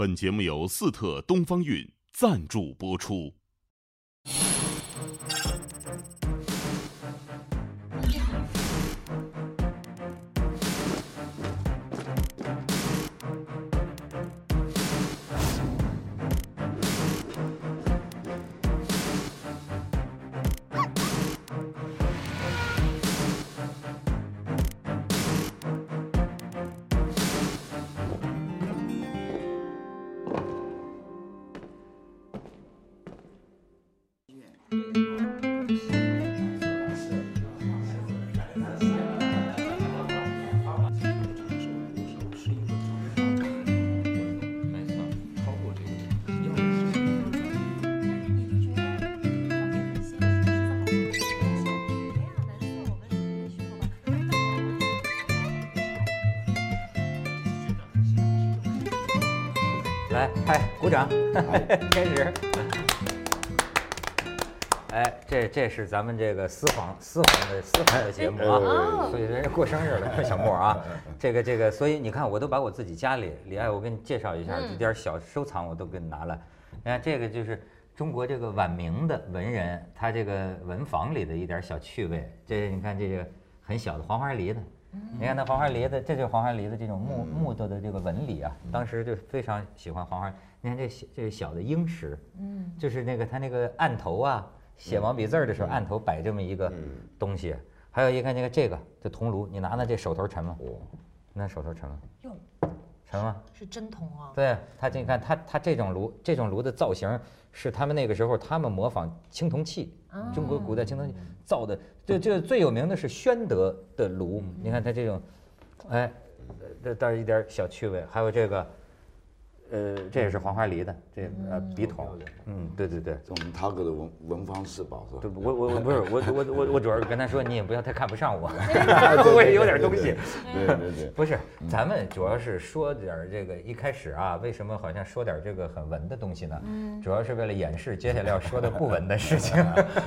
本节目由四特东方韵赞助播出。嗨，鼓掌，开始。哎，这这是咱们这个私房私房的私房的节目啊，所以人家过生日了，小莫啊，这个这个，所以你看，我都把我自己家里李爱，我给你介绍一下，这点小收藏我都给你拿来。你看这个就是中国这个晚明的文人，他这个文房里的一点小趣味。这你看这个很小的黄花梨的，你看那黄花梨的，这就是黄花梨的这种木木头的这个纹理啊，当时就非常喜欢黄花。你看这小这个小的鹰石，嗯，就是那个他那个案头啊，写毛笔字儿的时候，案头摆这么一个东西。还有一个那个这个这铜炉，你拿拿这手头沉吗？那手头沉吗？哟，沉吗？是真铜啊！对它，这你看它它这种炉，这种炉的造型是他们那个时候他们模仿青铜器，中国古代青铜器造的。这这最有名的是宣德的炉，你看它这种，哎，这倒是一点小趣味。还有这个，呃，这也是黄花梨的，这呃笔筒，嗯，对对对。这我们涛哥的文文房四宝是吧？对，我我我不是我我我我主要是跟他说，你也不要太看不上我 我也有点东西。对对对，不是，咱们主要是说点儿这个一开始啊，为什么好像说点儿这个很文的东西呢？主要是为了掩饰接下来要说的不文的事情。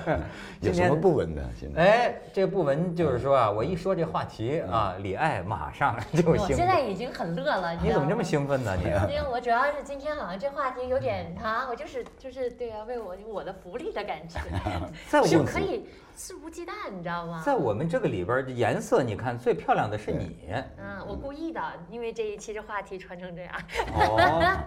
有什么不文的？现在哎，这个不文就是说啊，我一说这话题啊，李艾马上就兴奋。现在已经很乐了，你怎么这么兴奋呢？你啊因为我主要是今天好像这话题有点啊，我就是就是对啊，为我我的福利的感觉，在我就可以肆无忌惮，你知道吗？在我们这个里边，颜色你看最漂亮的是你。嗯，我故意的，因为这一期这话题穿成这样。哦，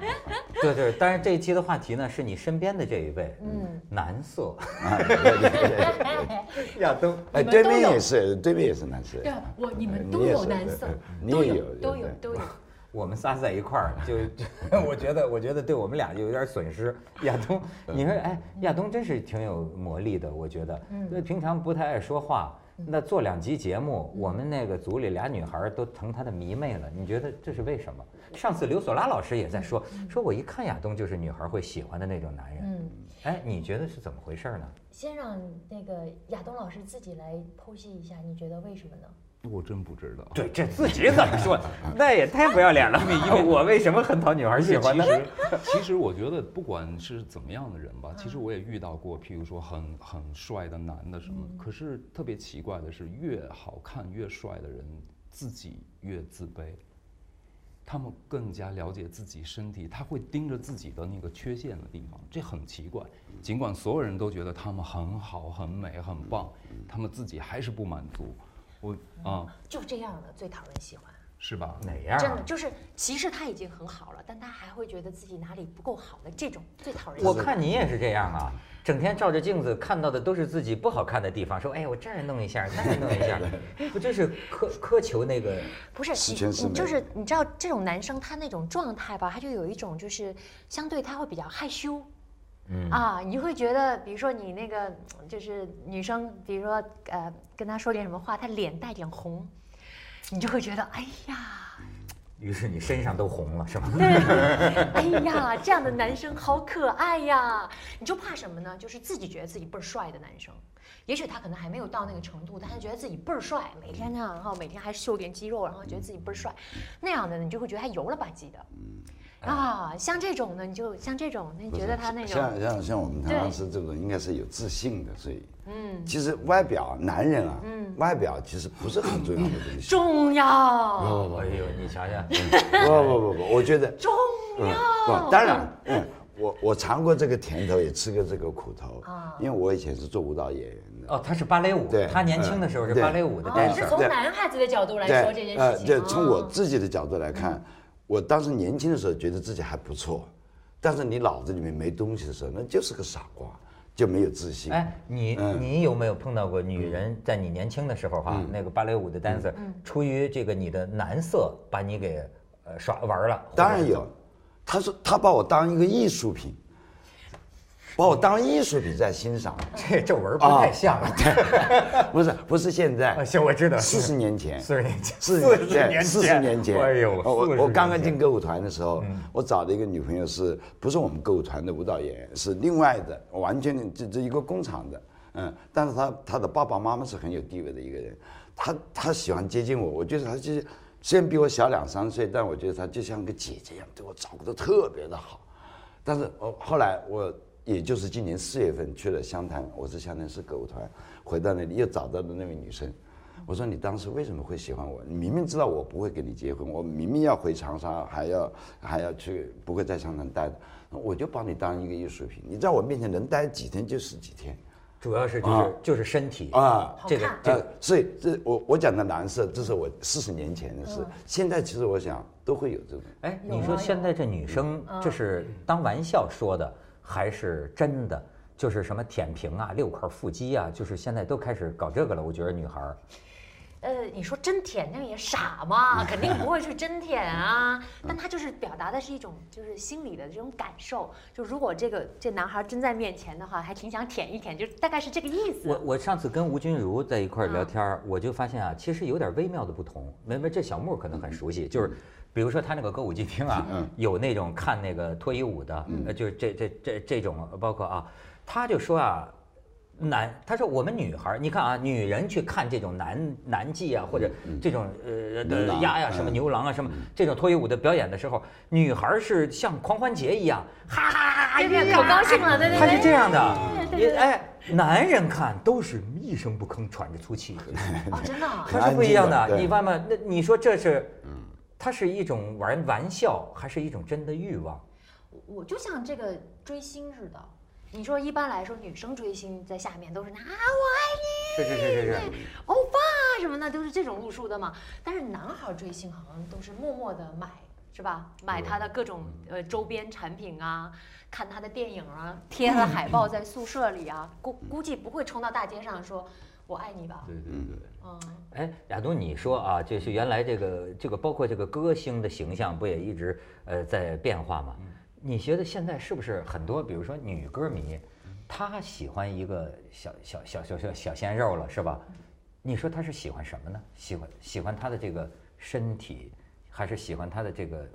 对对，但是这一期的话题呢是你身边的这一位，嗯，男色啊，对对对，亚东。哎，对面也是，对面也是男色。对，我你们都有男色，你都有都有都有。我们仨在一块儿，就就 我觉得，我觉得对我们俩就有点损失。亚东，你说，哎，亚东真是挺有魔力的，我觉得。嗯那平常不太爱说话，那做两集节目，我们那个组里俩女孩都成他的迷妹了。你觉得这是为什么？上次刘索拉老师也在说，说我一看亚东就是女孩会喜欢的那种男人。嗯，哎，你觉得是怎么回事儿呢？先让那个亚东老师自己来剖析一下，你觉得为什么呢？我真不知道。对，这自己怎么说？那也太不要脸了。因为我为什么很讨女孩喜欢呢其？实，其实我觉得不管是怎么样的人吧，其实我也遇到过，譬如说很很帅的男的什么。可是特别奇怪的是，越好看越帅的人，自己越自卑。他们更加了解自己身体，他会盯着自己的那个缺陷的地方，这很奇怪。尽管所有人都觉得他们很好、很美、很棒，他们自己还是不满足。我啊、就这样的最讨人喜欢。是吧？哪样啊？真的就是，其实他已经很好了，但他还会觉得自己哪里不够好的，这种最讨人喜我。看你也是这样啊，整天照着镜子看到的都是自己不好看的地方，说哎，我这儿弄一下，那儿弄一下，不就是苛苛求那个？不是你你就是你知道这种男生他那种状态吧，他就有一种就是相对他会比较害羞。嗯啊，你就会觉得，比如说你那个 就是女生，比如说呃跟他说点什么话，他脸带点红，你就会觉得哎呀，于是你身上都红了，是吧？哎呀，这样的男生好可爱呀！你就怕什么呢？就是自己觉得自己倍儿帅的男生，也许他可能还没有到那个程度，但他觉得自己倍儿帅，每天那样，然后每天还秀点肌肉，然后觉得自己倍儿帅，那样的你就会觉得他油了吧唧的。啊，像这种呢，你就像这种，那你觉得他那种，像像像我们唐对老师这种，应该是有自信的，所以嗯，其实外表，男人啊，嗯。外表其实不是很重要的东西。重要，哎呦，你瞧瞧，不不不不，我觉得重要，不，当然，嗯，我我尝过这个甜头，也吃过这个苦头啊。因为我以前是做舞蹈演员的。哦，他是芭蕾舞对，他年轻的时候是芭蕾舞的哦，你是。从男孩子的角度来说这件呃，事情。就从我哦自己的角度来看，我当时年轻的时候觉得自己还不错，但是你脑子里面没东西的时候，那就是个傻瓜，就没有自信。哎，你嗯你有没有碰到过女人在你年轻的时候哈，那个芭蕾舞的 dancer，出于这个你的男色把你给呃耍玩了？当然有，他说他把我当一个艺术品，把我当艺术品在欣赏。这这纹不太像 啊。不是不是现在啊，，行，我知道，四十年前，四十年前，四十年前四十年前，哎呦，我我刚刚进歌舞团的时候，我找的一个女朋友是不是我们歌舞团的舞蹈演员，是另外的，完全这这一个工厂的，嗯，但是她她的爸爸妈妈是很有地位的一个人，她她喜欢接近我，我觉得她就是虽然比我小两三岁，但我觉得她就像个姐姐一样，对我照顾的特别的好。但是我后来我也就是今年四月份去了湘潭，我是湘潭市歌舞团，回到那里又找到了那位女生，我说你当时为什么会喜欢我？你明明知道我不会跟你结婚，我明明要回长沙，还要 还要去，不会在湘潭待的，我就把你当一个艺术品，你在我面前能待几天就是几天主要是就是就是身体啊。这个这个呃，所以这我我讲的蓝色，这是我四十年前的事。现在其实我想都会有这种。哎，你说现在这女生这是当玩笑说的，还是真的？就是什么舔屏啊、六块腹肌啊，就是现在都开始搞这个了。我觉得女孩儿，呃，你说真舔那也傻嘛，肯定不会去真舔啊。但他就是表达的是一种就是心里的这种感受，就如果这个这男孩真在面前的话，还挺想舔一舔，就大概是这个意思。我我上次跟吴君如在一块儿聊天儿，我就发现啊，其实有点微妙的不同。没没，这小木可能很熟悉，就是比如说他那个歌舞伎町啊，有那种看那个脱衣舞的，呃，就是这这这这种，包括啊，他就说啊。男，他说我们女孩儿，你看啊，女人去看这种男男妓啊，或者这种呃的牛郎鸭呀、什么嗯牛郎啊、什么这种脱衣舞的表演的时候，女孩儿是像狂欢节一样，哈哈哈哈，对对可高兴了对对对他是这样的，哎，男人看都是一声不吭，喘着粗气，啊，真的啊，他是不一样的。你慢慢，那你说这是，它是一种玩玩笑，还是一种真的欲望？我就像这个追星似的。你说一般来说，女生追星在下面都是啊，我爱你是是是是是，你，欧巴什么的，都是这种路数的嘛。但是男孩追星好像都是默默的买，是吧？买他的各种呃周边产品啊，看他的电影啊，贴他的海报在宿舍里啊，估估计不会冲到大街上说“我爱你”吧？对对对。嗯，哎，亚东，你说啊，就是原来这个这个包括这个歌星的形象，不也一直呃在变化吗？你觉得现在是不是很多，比如说女歌迷，她喜欢一个小小小小小小鲜肉了，是吧？你说她是喜欢什么呢？喜欢喜欢她的这个身体，还是喜欢她的这个？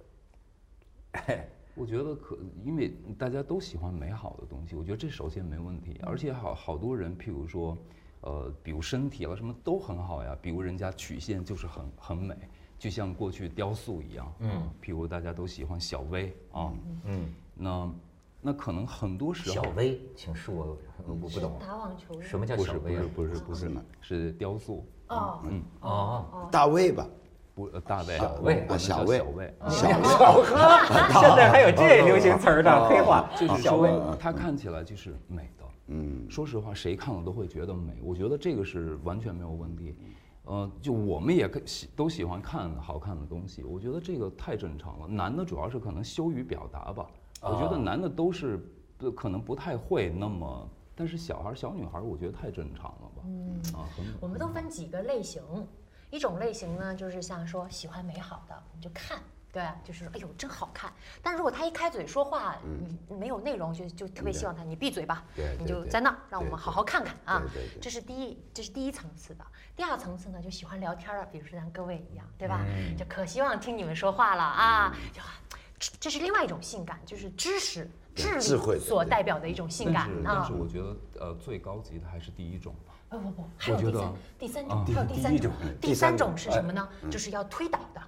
我觉得可，因为大家都喜欢美好的东西，我觉得这首先没问题。而且好好多人，譬如说，呃，比如身体了什么都很好呀，比如人家曲线就是很很美，就像过去雕塑一样。嗯，譬如大家都喜欢小薇啊，嗯，那那可能很多时候小薇，请恕我我不懂，打网球什么叫不是不小薇不是不是是雕塑，哦。嗯，哦，大卫吧，不呃大卫小魏我们叫小魏小魏，小 魏小呵，现在还有这流行词儿呢，黑话，就是小薇。说它看起来就是美的。嗯，说实话，谁看了都会觉得美。我觉得这个是完全没有问题。呃，就我们也可喜都喜欢看好看的东西，我觉得这个太正常了。男的主要是可能羞于表达吧，我觉得男的都是不可能不太会那么，但是小孩儿小女孩儿我觉得太正常了吧。嗯啊，很我们都分几个类型，一种类型呢，就是像说喜欢美好的，你就看，对，就是哎呦真好看。但如果他一开嘴说话，你没有内容，就就特别希望他你闭嘴吧，你就在那儿让我们好好看看啊。这是第一，这是第一层次的。第二层次呢，就喜欢聊天了，比如说像各位一样，对吧？嗯就可希望听你们说话了啊，就。这这是另外一种性感，就是知识、智智慧所代表的一种性感但是但啊是。我觉得呃最高级的还是第一种吧。不不不，还有我觉得第三第三种，啊还有第三种，第第三种是什么呢？就是要推倒的，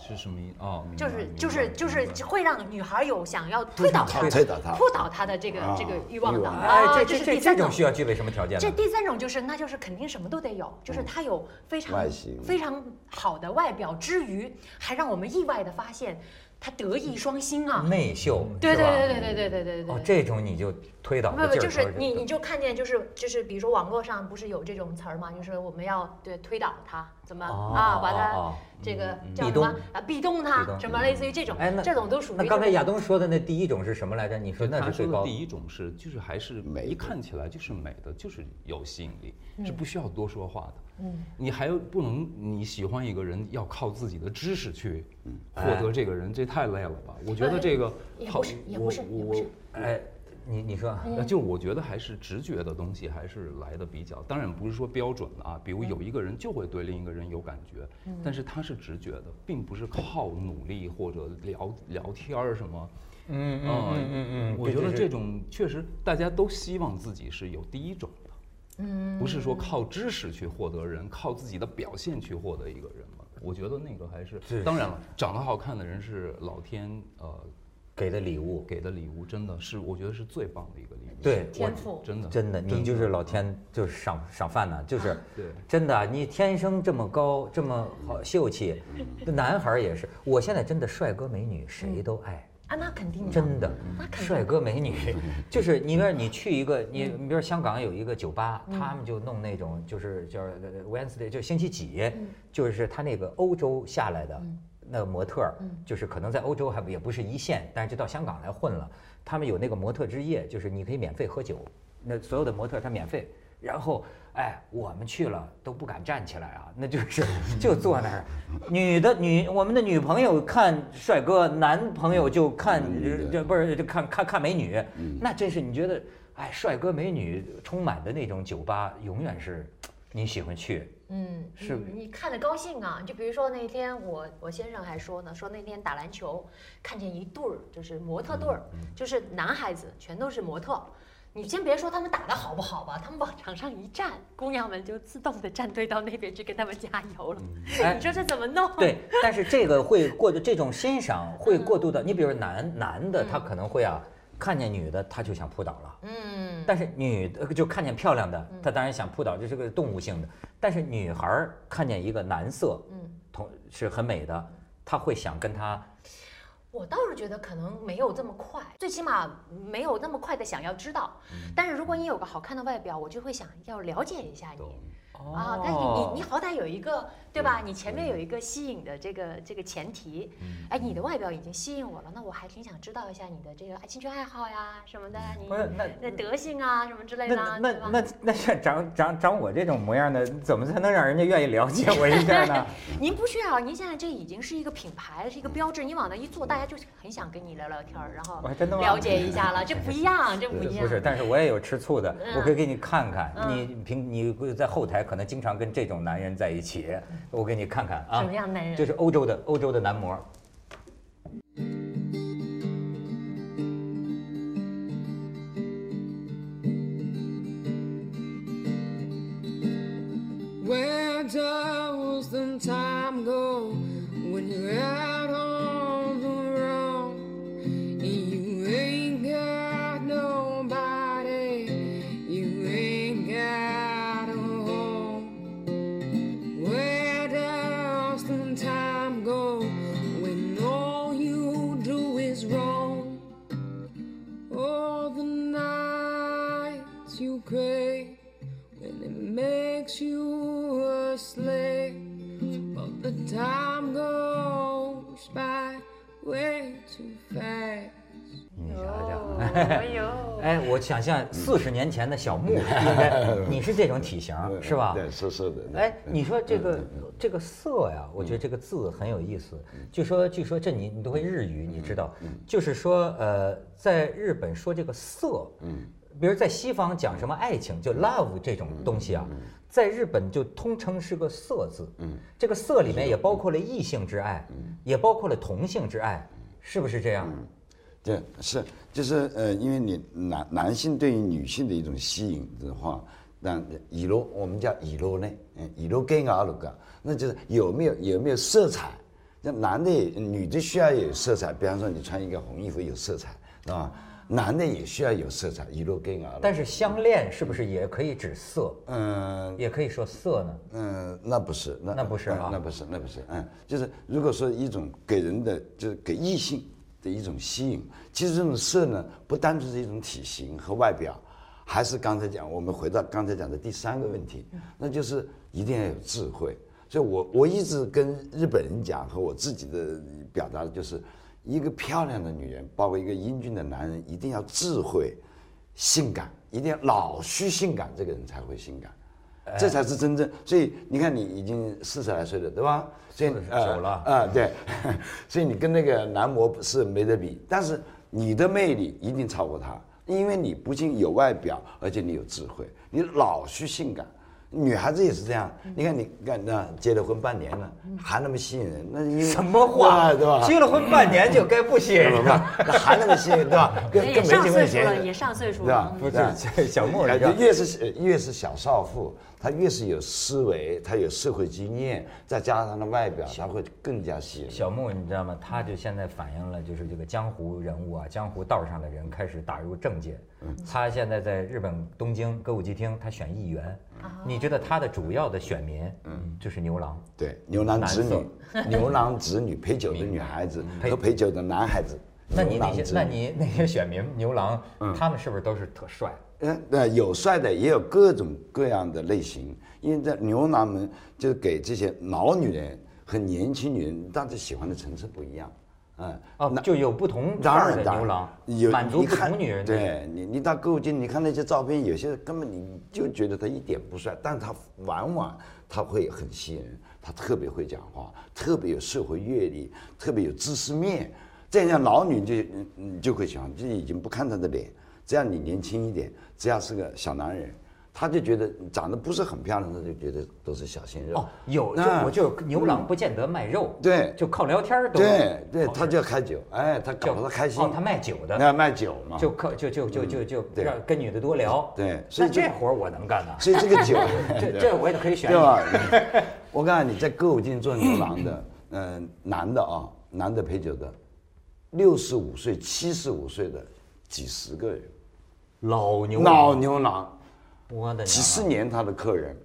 是什么意哦？就是就是就是会让女孩有想要推倒他、推倒他扑倒他的这个啊这个欲望的。哎，啊这这这这这是第三种需要具备什么条件这？第三种就是，那就是肯定什么都得有，就是他有非常外形非常好的外表之余，还让我们意外的发现，他德艺双馨啊。内秀，对对对对对对对对对。哦，这种你就推倒。不不，就的劲儿头是你你就看见就是就是，比如说网络上不是有这种词儿嘛，就是我们要对推倒他，怎么哦啊，把哦他哦这个叫什么啊，壁咚他什么类似于这种哎那，这种都属于那刚才亚东说的那第一种是什么来着？你说那是最高第一种是，就是还是美一看起来就是美的，就是有吸引力，嗯。是不需要多说话的。嗯，你还不能你喜欢一个人要靠自己的知识去获得这个人，这太累了吧？我觉得这个好也不是也不是我也不是。我哎，你你说，那，就我觉得还是直觉的东西还是来的比较，当然不是说标准的啊。比如有一个人就会对另一个人有感觉，但是他是直觉的，并不是靠努力或者聊聊天儿什么。嗯嗯嗯嗯嗯嗯，我觉得这种确实大家都希望自己是有第一种的，嗯，不是说靠知识去获得人，靠自己的表现去获得一个人嘛。我觉得那个还是是，当然了，长得好看的人是老天呃给的礼物，给的礼物，真的是我觉得是最棒的一个礼物。对天赋。真的真的，你就是老天就是赏赏饭呢，就是 对真的，你天生这么高，这么好秀气，男孩儿也是。我现在真的帅哥美女谁都爱。啊，那肯定的，真的那，肯定帅哥美女，就是你比如你去一个，你你比如香港有一个酒吧，他们就弄那种就是叫呃 Wednesday，就星期几，就是他那个欧洲下来的那个模特儿，就是可能在欧洲还不也不是一线，但是就到香港来混了。他们有那个模特之夜，就是你可以免费喝酒，那所有的模特他免费，然后。哎，我们去了都不敢站起来啊，那就是就坐那儿，女的女我们的女朋友看帅哥，男朋友就看女的这不是就看看看美女，那真是你觉得哎，帅哥美女充满的那种酒吧，永远是你喜欢去。嗯，是你你看着高兴啊！就比如说那天我我先生还说呢，说那天打篮球看见一对儿就是模特队儿，就是男孩子全都是模特。你先别说他们打的好不好吧，他们往场上一站，姑娘们就自动的站队到那边去跟他们加油了。哎你说这怎么弄？对，但是这个会过的这种欣赏会过度的，你比如男男的他可能会啊，看见女的他就想扑倒了。嗯，但是女的就看见漂亮的，她当然想扑倒，这是个动物性的。但是女孩儿看见一个男色，嗯，同是很美的，她会想跟他，我倒是觉得可能没有这么快，最起码没有那么快的想要知道。但是如果你有个好看的外表，我就会想要了解一下你。啊，但是你你你好歹有一个对吧？你前面有一个吸引的这个这个前提，哎，你的外表已经吸引我了，那我还挺想知道一下你的这个爱兴趣爱好呀什么的，你那那德性啊什么之类的啊，那？那那像长长长我这种模样的，怎么才能让人家愿意了解我一下呢？您不需要，您现在这已经是一个品牌，是一个标志，你往那一坐，大家就很想跟你聊聊天儿，然后我还真的吗了解一下了，这不一样，这不一样。不是，但是我也有吃醋的，嗯我可以给你看看。嗯你平你在后台可能经常跟这种男人在一起，我给你看看啊什么。样男人？就是欧洲的欧洲的男模，Where does the time go when you're out 哎呦，哎，我想象四十年前的小木，应该你是这种体型是吧？对，是是的。哎，你说这个这个色呀，我觉得这个字很有意思。据说据说这你你都会日语，你知道，就是说呃，在日本说这个色，嗯，比如在西方讲什么爱情，就 love 这种东西啊，在日本就通称是个色字，嗯，这个色里面也包括了异性之爱，也包括了同性之爱，是不是这样？对，是就是呃，因为你男男性对于女性的一种吸引的话，那以罗我们叫以罗呢，嗯，以罗跟阿鲁嘎，那就是有没有有没有色彩？那男的也女的需要有色彩，比方说你穿一个红衣服有色彩，是吧？男的也需要有色彩，一路跟啊。但是相恋是不是也可以指色，嗯也可以说色呢？嗯，那不是，那那不是啊嗯那不是，那不是，嗯，就是如果说一种给人的，就是给异性的一种吸引，其实这种色呢，不单纯是一种体型和外表，还是刚才讲，我们回到刚才讲的第三个问题，那就是一定要有智慧。所以我我一直跟日本人讲，和我自己的表达的就是，一个漂亮的女人，包括一个英俊的男人，一定要智慧、性感，一定要老须性感，这个人才会性感。这才是真正。所以你看，你已经四十来岁了，对吧？所以49了啊、对，所以你跟那个男模是没得比，但是你的魅力一定超过他，因为你不仅有外表，而且你有智慧，你老去性感。女孩子也是这样，你看你看那结了婚半年了，还那么吸引人，那因为什么话对吧？结了婚半年就该不吸引人了。那还那么吸引，对吧？跟也跟没上岁数结婚前了，也上岁数对吧了？。不是对吧小莫哎你越是呃越是小少妇，她越是有思维，她有社会经验，再加上她的外表，她会更加吸引人。小木，你知道吗？他就现在反映了，就是这个江湖人物啊，江湖道上的人开始打入政界。他现在在日本东京歌舞伎町，他选议员。你觉得他的主要的选民，嗯，就是牛郎。对，牛郎织女，牛郎织女陪酒的女孩子和陪酒的男孩子。那你那些，那你那些选民牛郎，他们是不是都是特帅？嗯，那有帅的，也有各种各样的类型。因为这牛郎们就给这些老女人和年轻女人，大家喜欢的层次不一样。嗯，哦，就有不同当然的牛郎，有满足不同女人的。对你，你到歌舞厅，你看那些照片，有些根本你就觉得他一点不帅，但他往往他会很吸引人，他特别会讲话，特别有社会阅历，特别有知识面。这样老女就嗯你就会喜欢，就已经不看他的脸，只要你年轻一点，只要是个小男人，他就觉得长得不是很漂亮，他就觉得都是小鲜肉。哦，有就我就牛郎不见得卖肉，对就靠聊天儿都对对，他就要开酒，哎，他搞得他开心。哦，他卖酒的，那卖酒嘛，就靠就就就就就让跟女的多聊。对所那以这这活儿我能干呐。所以这个酒，这这我也可以选对。吧？我告诉你，在歌舞厅做牛郎的，嗯、男的啊，男的陪酒的，六十五岁、七十五岁的几十个人，老牛老，牛郎，几十年他的客人，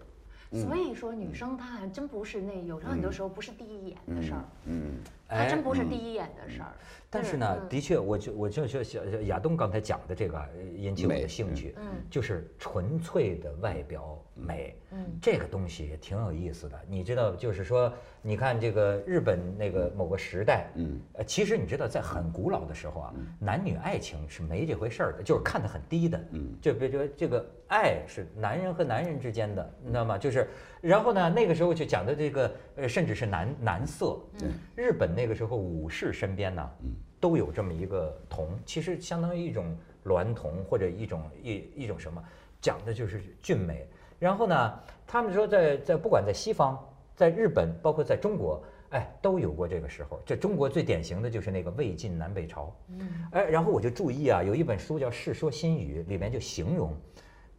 所以说，女生她还真不是那有时候很多时候不是第一眼的事儿，嗯，她真不是第一眼的事儿。但是呢，嗯。的确，我就我就就小亚东刚才讲的这个啊引起我的兴趣，嗯。就是纯粹的外表美，嗯。这个东西也挺有意思的。你知道，就是说，你看这个日本那个某个时代，嗯，呃，其实你知道，在很古老的时候啊，男女爱情是没这回事儿的，就是看得很低的，嗯，就比如说这个爱是男人和男人之间的，你知道吗？就是，然后呢，那个时候就讲的这个，呃，甚至是男男色，对，日本那个时候武士身边呢，都有这么一个铜，其实相当于一种娈童或者一种一一种什么，讲的就是俊美。然后呢，他们说在在不管在西方，在日本，包括在中国，哎，都有过这个时候。这中国最典型的就是那个魏晋南北朝，嗯哎，然后我就注意啊，有一本书叫《世说新语》，里面就形容。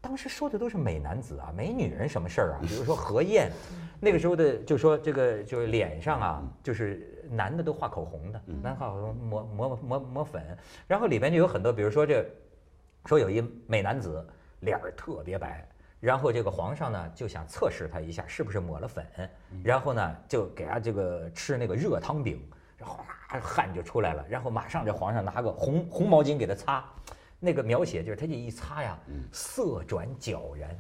当时说的都是美男子啊，美女人什么事儿啊。比如说何晏，那个时候的就说这个就是脸上啊，就是男的都画口红的，男画口红抹抹抹抹粉，然后里边就有很多，比如说这说有一美男子脸儿特别白。然后这个皇上呢就想测试他一下是不是抹了粉，然后呢就给他这个吃那个热汤饼，然后哗汗就出来了，然后马上这皇上拿个红红毛巾给他擦，那个描写就是他这一擦呀，色转皎然，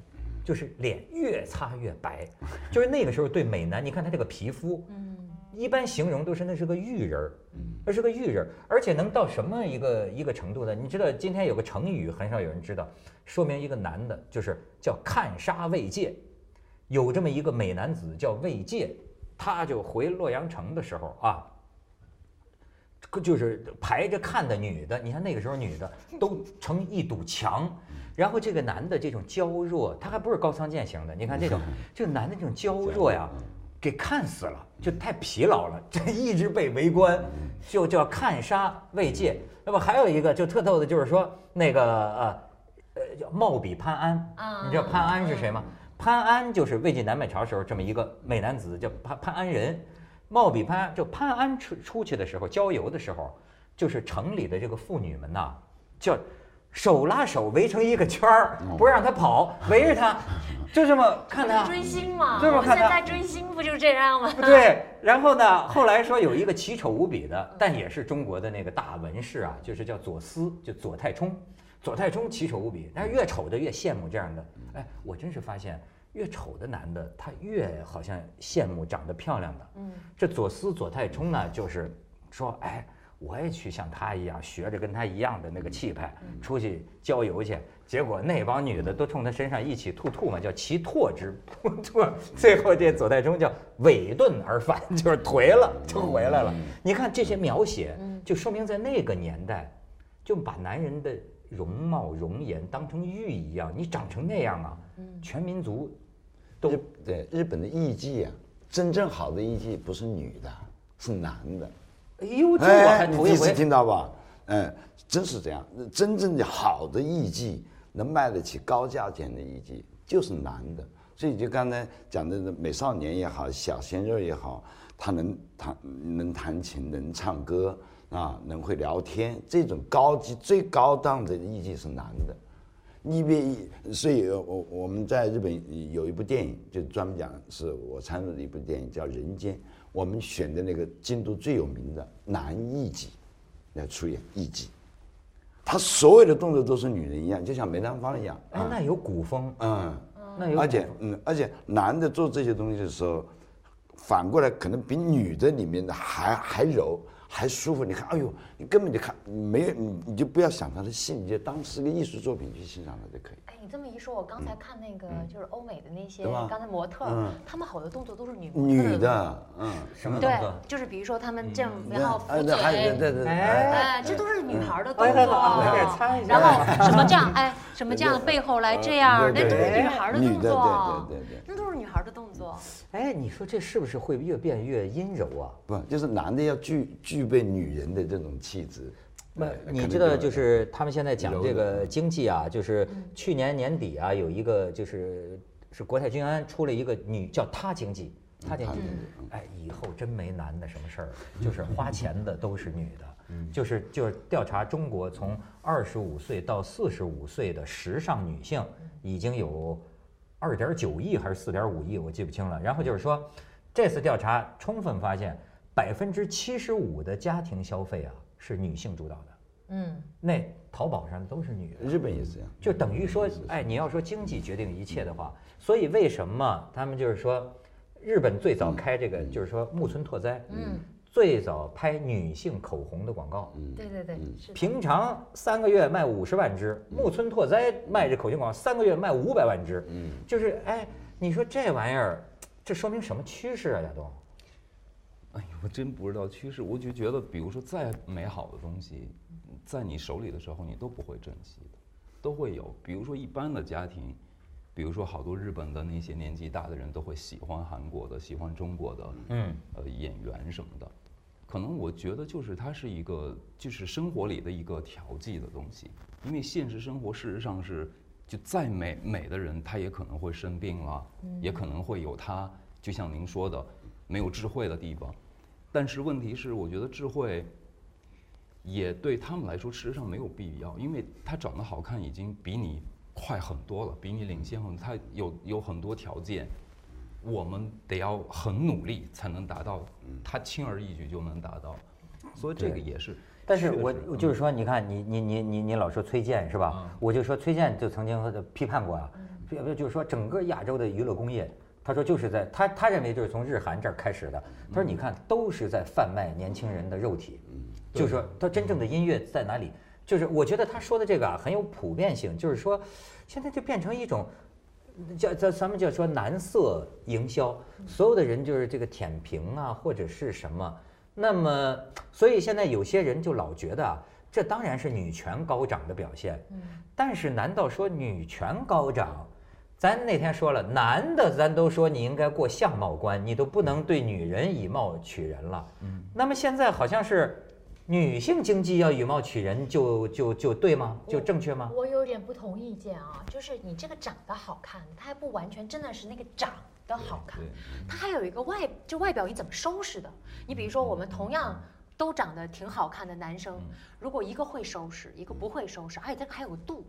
就是脸越擦越白，就是那个时候对美男，你看他这个皮肤，一般形容都是那是个玉人儿，那是个玉人儿，而且能到什么一个一个程度呢？你知道今天有个成语很少有人知道，说明一个男的就是叫看杀卫玠，有这么一个美男子叫卫玠，他就回洛阳城的时候啊。就是排着看的女的，你看那个时候女的都成一堵墙，然后这个男的这种娇弱，他还不是高仓健型的，你看这种 这个男的这种娇弱呀，给看死了，就太疲劳了，这一直被围观，就叫看杀魏界。那么还有一个就特逗的，就是说那个呃呃叫貌比潘安，啊你知道潘安是谁吗？潘安就是魏晋南北朝时候这么一个美男子，叫潘潘安仁。貌比潘安，就潘安出出去的时候，郊游的时候，就是城里的这个妇女们呐，叫手拉手围成一个圈儿，不让他跑，围着他，就这么看他。追星嘛，这么我们看他现在追星不就是这样吗？对，然后呢，后来说有一个奇丑无比的，但也是中国的那个大文士啊，就是叫左思，就左太冲。左太冲奇丑无比，但是越丑的越羡慕这样的。哎，我真是发现，越丑的男的他越好像羡慕长得漂亮的。嗯，这左思左太冲呢，就是说，哎，我也去像他一样，学着跟他一样的那个气派，出去郊游去。结果那帮女的都冲他身上一起吐吐嘛，叫其唾之 吐。最后这左太冲叫尾遁而返，就是颓了，就回来了。你看这些描写，就说明在那个年代，就把男人的容貌容颜当成玉一样，你长成那样啊，全民族都日对日本的艺妓啊，真正好的艺妓不是女的，是男的。哎呦，这我第一次头一回。听到吧？嗯，真是这样。真正的好的艺妓，能卖得起高价钱的艺伎，就是男的。所以就刚才讲的美少年也好，小鲜肉也好，他能弹能弹琴，能唱歌啊，能会聊天，这种高级最高档的艺伎是男的。因为所以我我们在日本有一部电影，就专门讲是我参与的一部电影叫《人间》，我们选的那个京都最有名的男艺妓来出演艺妓，他所有的动作都是女人一样，就像梅兰芳一样。哎，那有古风，嗯，那有而且嗯，而且男的做这些东西的时候，反过来可能比女的里面的还还柔。还舒服，你看，哎呦，你根本就看没有，你你就不要想它的戏，你就当是个艺术作品去欣赏它就可以。哎，你这么一说，我刚才看那个就是欧美的那些，刚才模特他们好多动作都是女模特女的，嗯，对什么动作？，就是比如说他们这样，然后哎扶对还有对嘴，对对，哎这都是女孩的动哎作然后什么这样，哎，什么这样背后来这样，那对对都是女孩的动女的，作，对对对对，那都是女孩的动作。哎，你说这是不是会越变越阴柔啊？不就是男的要具具备女人的这种气质。不哎，你知道就是他们现在讲这个经济啊，就是去年年底啊，有一个就是是国泰君安出了一个女叫她经济，她经济。她经济，哎，以后真没男的什么事儿，就是花钱的都是女的，就是就是调查中国从二十五岁到四十五岁的时尚女性已经有二点九亿还是四点五亿，我记不清了。然后就是说，这次调查充分发现，百分之七十五的家庭消费啊是女性主导的。嗯，那淘宝上都是女的，日本也是这样。就等于说，哎，你要说经济决定一切的话，所以为什么他们就是说，日本最早开这个，就是说木村拓哉，嗯，最早拍女性口红的广告，对对对，是。平常三个月卖五十万支，木村拓哉卖这口红广告三个月卖五百万支，嗯，就是哎，你说这玩意儿，这说明什么趋势啊，亚东？哎呦，我真不知道趋势，我就觉得，比如说再美好的东西，在你手里的时候，你都不会珍惜的，都会有。比如说一般的家庭，比如说好多日本的那些年纪大的人都会喜欢韩国的，喜欢中国的，嗯，呃，演员什么的。可能我觉得就是它是一个，就是生活里的一个调剂的东西，因为现实生活事实上是，就再美美的人，他也可能会生病了，也可能会有他，就像您说的，没有智慧的地方。但是问题是，我觉得智慧也对他们来说，事实上没有必要，因为他长得好看已经比你快很多了，比你领先很多，他有有很多条件，我们得要很努力才能达到，他轻而易举就能达到，所以这个也是。但是我我就是说，你看你你你你你老说崔健是吧？我就说崔健就曾经批判过啊，批就是说整个亚洲的娱乐工业，他说就是在他他认为就是从日韩这儿开始的。他说你看都是在贩卖年轻人的肉体，就是说他真正的音乐在哪里？就是我觉得他说的这个啊很有普遍性，就是说现在就变成一种。叫咱咱们叫说男色营销，所有的人就是这个舔屏啊，或者是什么。那么，所以现在有些人就老觉得啊，这当然是女权高涨的表现。但是难道说女权高涨？咱那天说了，男的咱都说你应该过相貌关，你都不能对女人以貌取人了。那么现在好像是女性经济要以貌取人就，就就对吗？就正确吗？我有点不同意见啊，就是你这个长得好看，它还不完全真的是那个长得好看对，它还有一个外，就外表你怎么收拾的。你比如说，我们同样都长得挺好看的男生，如果一个会收拾，一个不会收拾，而且这个还有度。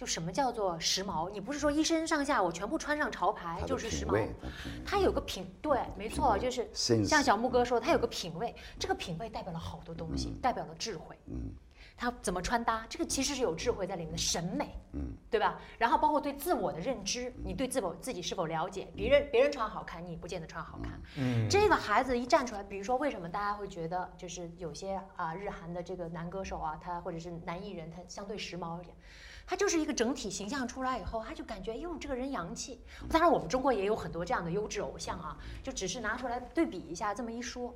就什么叫做时髦？你不是说一身上下我全部穿上潮牌就是时髦他有个品，对，没错，就是像小木哥说，他有个品味，这个品味代表了好多东西，代表了智慧。嗯，他怎么穿搭，这个其实是有智慧在里面的审美，嗯，对吧？然后包括对自我的认知，你对自我自己是否了解？别人别人穿好看，你不见得穿好看。嗯，这个孩子一站出来，比如说为什么大家会觉得就是有些啊日韩的这个男歌手啊，他或者是男艺人，他相对时髦一点，他就是一个整体形象出来以后，他就感觉哟这个人洋气。当然我们中国也有很多这样的优质偶像啊，就只是拿出来对比一下这么一说，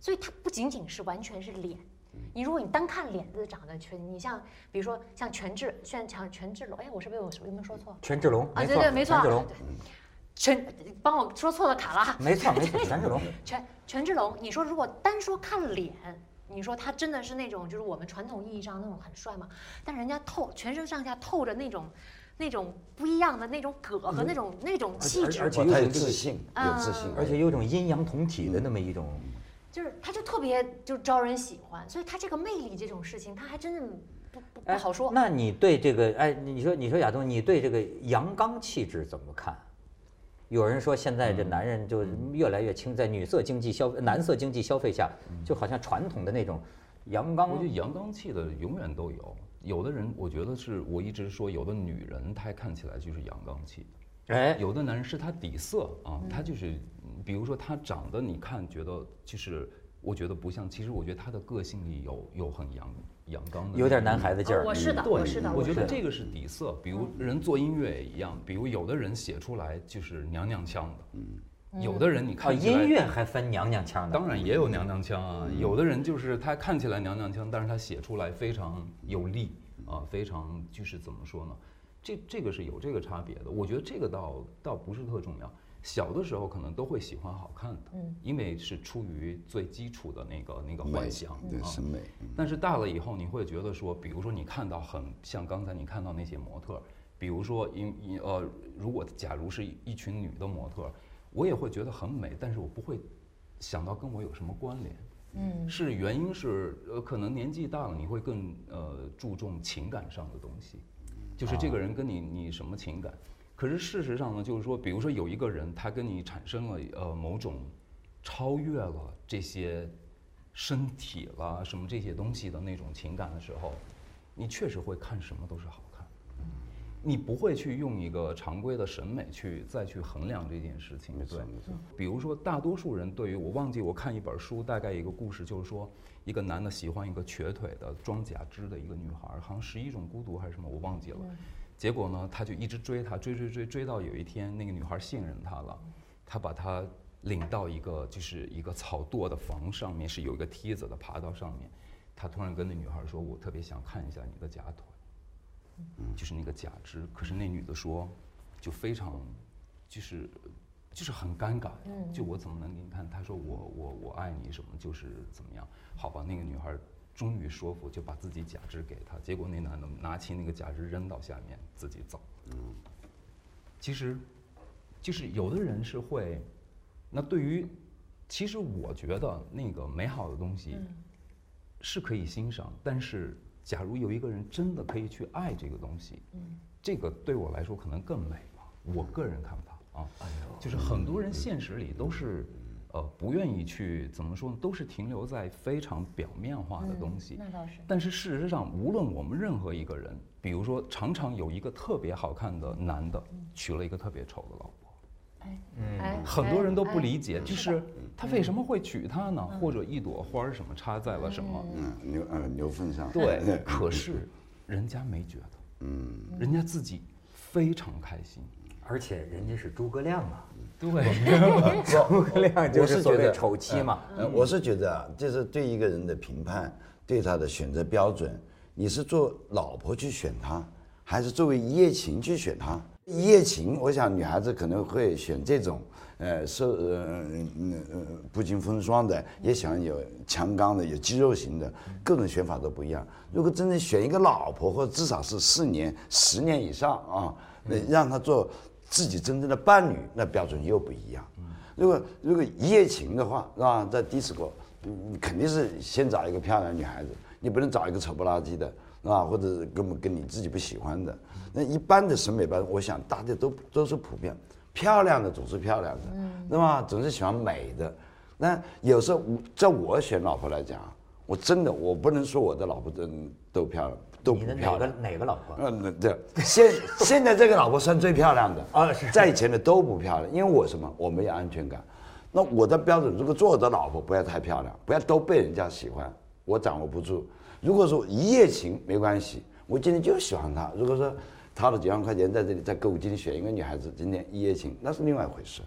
所以他不仅仅是完全是脸。你如果你单看脸子长得全，你像比如说像权志，像像权志龙，哎，我是不是有有没有说错？权志龙，啊，对对，没错，权志龙，对，权帮我说错了卡了哈。没错没错，权志龙，权权志龙，你说如果单说看脸，你说他真的是那种就是我们传统意义上那种很帅吗？但人家透全身上下透着那种那种不一样的那种葛和那种那种气质而，且哇他有自信，有自信，而且有种阴阳同体的那么一种，就是他就特别就招人喜欢，所以他这个魅力这种事情，他还真的不不不哎好说。那你对这个，哎，你说你说亚东，你对这个阳刚气质怎么看？有人说现在这男人就越来越轻在女色经济消男色经济消费下，就好像传统的那种阳刚我觉得阳刚气的永远都有。有的人，我觉得是我一直说，有的女人她看起来就是阳刚气，哎，有的男人是他底色啊，他就是，嗯比如说他长得你看觉得就是，我觉得不像，其实我觉得他的个性里有有很阳阳刚的，有点男孩子劲儿。哦我是的，我是的，我觉得这个是底色。比如人做音乐也一样，比如有的人写出来就是娘娘腔的，嗯有的人你哦，看音乐还分娘娘腔的。当然也有娘娘腔啊，有的人就是他看起来娘娘腔，但是他写出来非常有力啊，非常就是怎么说呢？这这个是有这个差别的。我觉得这个倒倒不是特重要。小的时候可能都会喜欢好看的，嗯因为是出于最基础的那个那个幻想啊。对审美，嗯但是大了以后，你会觉得说，比如说你看到很像刚才你看到那些模特，比如说因因呃，如果假如是一群女的模特，我也会觉得很美，但是我不会想到跟我有什么关联。嗯，是原因是呃，可能年纪大了，你会更呃注重情感上的东西，就是这个人跟你你什么情感。可是事实上呢，就是说，比如说有一个人，他跟你产生了呃某种超越了这些身体啦什么这些东西的那种情感的时候，你确实会看什么都是好看。你不会去用一个常规的审美去再去衡量这件事情，没错对没错。比如说，大多数人对于我忘记我看一本书，大概一个故事，就是说一个男的喜欢一个瘸腿的装假肢的一个女孩儿，好像十一种孤独还是什么，我忘记了。结果呢，他就一直追她，追追追追到有一天，那个女孩信任他了，他把她领到一个就是一个草垛的房上面，是有一个梯子的，爬到上面。他突然跟那女孩说：“我特别想看一下你的假腿。”就是那个假肢。可是那女的说，就非常，就是，就是很尴尬。就我怎么能给你看？她说我我我爱你什么，就是怎么样？好吧，那个女孩终于说服，就把自己假肢给他。结果那男的拿起那个假肢扔到下面，自己走。其实，就是有的人是会，那对于，其实我觉得那个美好的东西是可以欣赏，但是假如有一个人真的可以去爱这个东西，这个对我来说可能更美吧。我个人看法啊，就是很多人现实里都是。呃，不愿意去怎么说呢？都是停留在非常表面化的东西。那倒是。但是事实上，无论我们任何一个人，比如说，常常有一个特别好看的男的娶了一个特别丑的老婆，哎，嗯哎很多人都不理哎解，就是他为什么会娶她呢？或者一朵花儿什么插在了什么？嗯，牛呃牛粪上，对，可是人家没觉得，嗯，人家自己非常开心。而且人家是诸葛亮啊，对，诸葛亮就我是是所谓觉得丑妻嘛。呃，我是觉得啊，就是对一个人的评判，对他的选择标准，你是做老婆去选他，还是作为一夜情去选他？一夜情，我想女孩子可能会选这种，呃，瘦呃嗯呃不经风霜的，也喜欢有强刚的，有肌肉型的，各种选法都不一样。如果真的选一个老婆，或者至少是四年、十年以上啊，那让她做自己真正的伴侣，那标准又不一样。如果如果一夜情的话，是吧？在迪斯科你肯定是先找一个漂亮女孩子，你不能找一个丑不拉几的，是吧，或者是根本跟你自己不喜欢的。那一般的审美观，我想大家都都是普遍，漂亮的总是漂亮的，那么总是喜欢美的。那有时候我在我选老婆来讲，我真的我不能说我的老婆真都漂亮，都你的哪个不漂亮。哪个老婆？嗯，对，现现在这个老婆算最漂亮的 啊是在以前的都不漂亮，因为我什么？我没有安全感。那我的标准，如果做我的老婆不要太漂亮，不要都被人家喜欢，我掌握不住。如果说一夜情没关系，我今天就喜欢她。如果说掏了几万块钱在这里在购物金选一个女孩子，今天一夜情，那是另外一回事。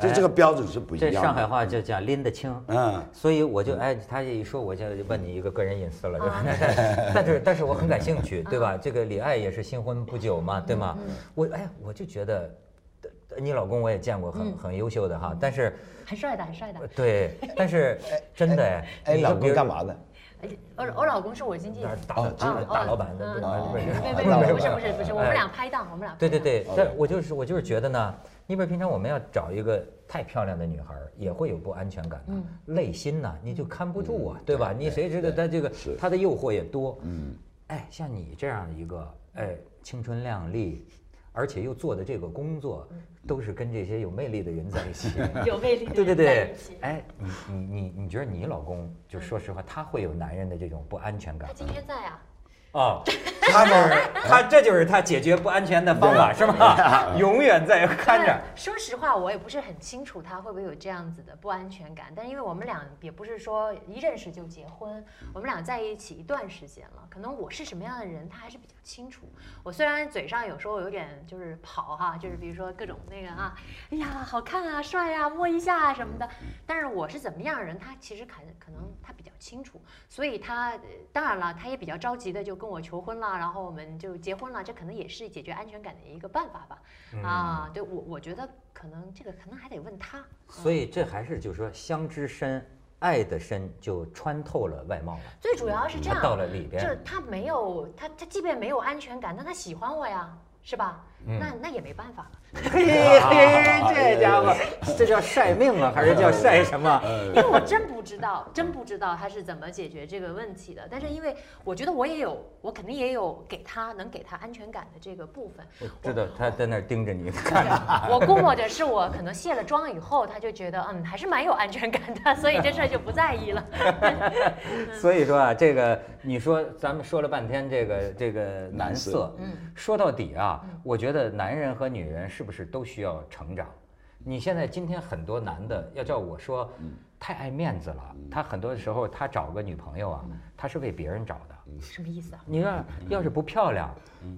就这个标准是不一样的。上海话就叫拎得清。嗯，所以我就哎，他一说，我就问你一个个人隐私了，对吧？但是但是我很感兴趣，对吧？这个李艾也是新婚不久嘛，对吗？我哎，我就觉得，呃你老公我也见过很很优秀的哈，但是很帅的，很帅的。对，但是哎 真的哎，哎，老你说比如公干嘛的？哎我我老公是我经纪人。大大真的大老板的，对？不是对对对，不是不是不是，我们俩拍档，我们俩。对对。对，但我就是我就是觉得呢，你比如平常我们要找一个太漂亮的女孩，也会有不安全感的，累心呢，你就看不住啊，对吧？你谁知道她这个是她的诱惑也多，嗯，哎，像你这样一个哎青春靓丽，而且又做的这个工作，都是跟这些有魅力的人在一起 有魅力的对对对哎，你你你你觉得你老公就说实话，他会有男人的这种不安全感吗？他今天在啊。哦，他们他这就是他解决不安全的方法是吗？永远在看着。说实话，我也不是很清楚他会不会有这样子的不安全感。但因为我们俩也不是说一认识就结婚，我们俩在一起一段时间了，可能我是什么样的人，他还是比较清楚。我虽然嘴上有时候有点就是跑哈，就是比如说各种那个啊，哎呀好看啊，帅啊，摸一下啊什么的，但是我是怎么样的人，他其实可能可能他比较清楚，所以他呃当然了，他也比较着急的就跟我求婚了，然后我们就结婚了，这可能也是解决安全感的一个办法吧。啊，对我我觉得可能这个可能还得问他。所以这还是就是说，相知深，爱的深，就穿透了外貌了。最主要是这样，他到了里边就是他没有他他即便没有安全感，但他喜欢我呀，是吧？嗯那那也没办法了。嘿 嘿，这家伙，这叫晒命啊，还是叫晒什么？因为我真不知道，真不知道他是怎么解决这个问题的。但是因为我觉得我也有，我肯定也有给他能给他安全感的这个部分。知道他在那儿盯着你看着。我估摸着是我可能卸了妆以后，他就觉得嗯还是蛮有安全感的，所以这事儿就不在意了。所以说啊，这个你说咱们说了半天这个这个男色，嗯说到底啊，我觉得男人和女人是不是都需要成长？你现在今天很多男的，要叫我说，太爱面子了。他很多时候他找个女朋友啊，他是为别人找的。什么意思啊？你要要是不漂亮，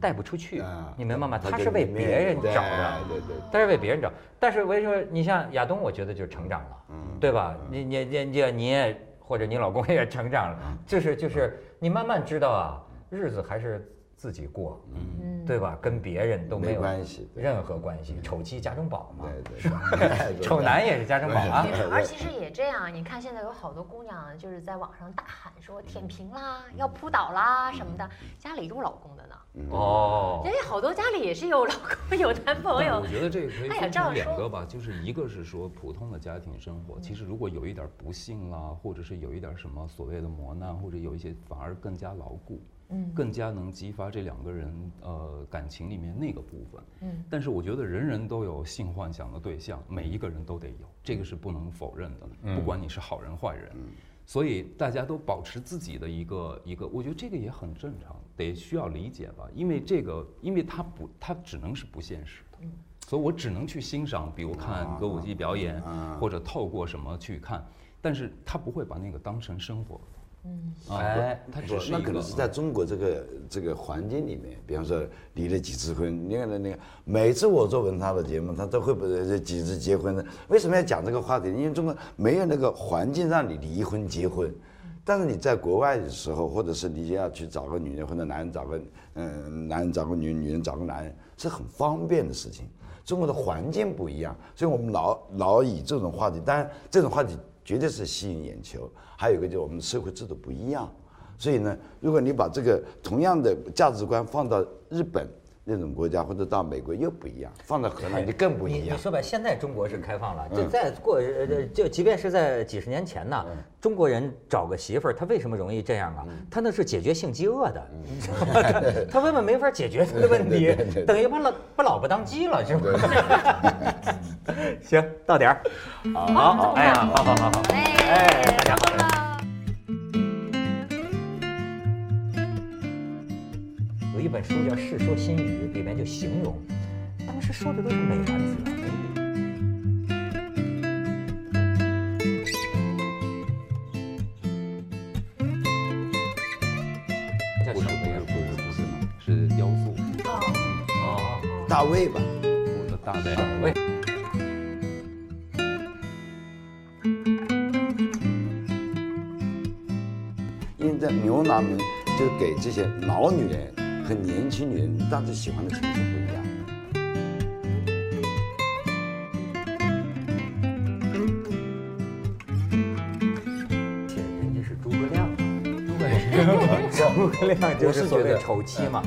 带不出去啊，你明白吗？他是为别人找的。对对他是为别人找，但是我跟你说，你像亚东，我觉得就成长了，对吧？你你你你你也或者你老公也成长了，就是就是你慢慢知道啊，日子还是自己过，嗯，对吧？跟别人都没没有关系任何关系，丑妻家中宝嘛，对对 对，丑男也是家中宝啊。而其实也这样，你看现在有好多姑娘就是在网上大喊说舔屏啦，要扑倒啦什么的，家里有老公的呢。哦。因，为好多家里也是有老公有男朋友。我，觉得这个可以分成两个吧，就是一个是说普通的家庭生活，其实如果有一点不幸啦，或者是有一点什么所谓的磨难，或者有一些反而更加牢固，嗯。更加能激发这两个人呃感情里面那个部分。嗯，但是我觉得人人都有性幻想的对象，每一个人都得有，这个是不能否认的，不管你是好人坏人。所以大家都保持自己的一个一个，我觉得这个也很正常，得需要理解吧，因为这个，因为它不，它只能是不现实的，所以我只能去欣赏，比如看歌舞伎表演，或者透过什么去看，但是他不会把那个当成生活，嗯，哎不它只是，那可能是在中国这个这个环境里面，比方说离了几次婚，你看那那个，每次我做文涛的节目，他都会不这几次结婚的。为什么要讲这个话题？因为中国没有那个环境让你离婚结婚。但是你在国外的时候，或者是你要去找个女人，或者男人找个嗯，男人找个女人，女人找个男人，是很方便的事情。中国的环境不一样，所以我们老老以这种话题，当然这种话题绝对是吸引眼球。还有一个就是我们社会制度不一样，所以呢，如果你把这个同样的价值观放到日本，那种国家，或者到美国又不一样，放到河南就更不一样。你说吧，现在中国是开放了，就嗯再过呃，这就即便是在几十年前呢，中国人找个媳妇儿，他为什么容易这样啊？他那是解决性饥饿的，你知道吗？他根本没法解决他的问题，等于把老把老婆当鸡了，是吧？行，到点儿，好，好，哎呀，好好好好，哎，大家。好。一本书叫《世说新语》，里面就形容，当时说的都是美男子啊，美女。叫什么呀？不是不是，是雕塑，哦，大卫吧，我的大概。喂，因为在牛郎们就给这些老女人和年轻女人，大家喜欢的城市不一样。天人家是诸葛亮啊，诸葛亮，诸葛亮就是所谓丑妻嘛。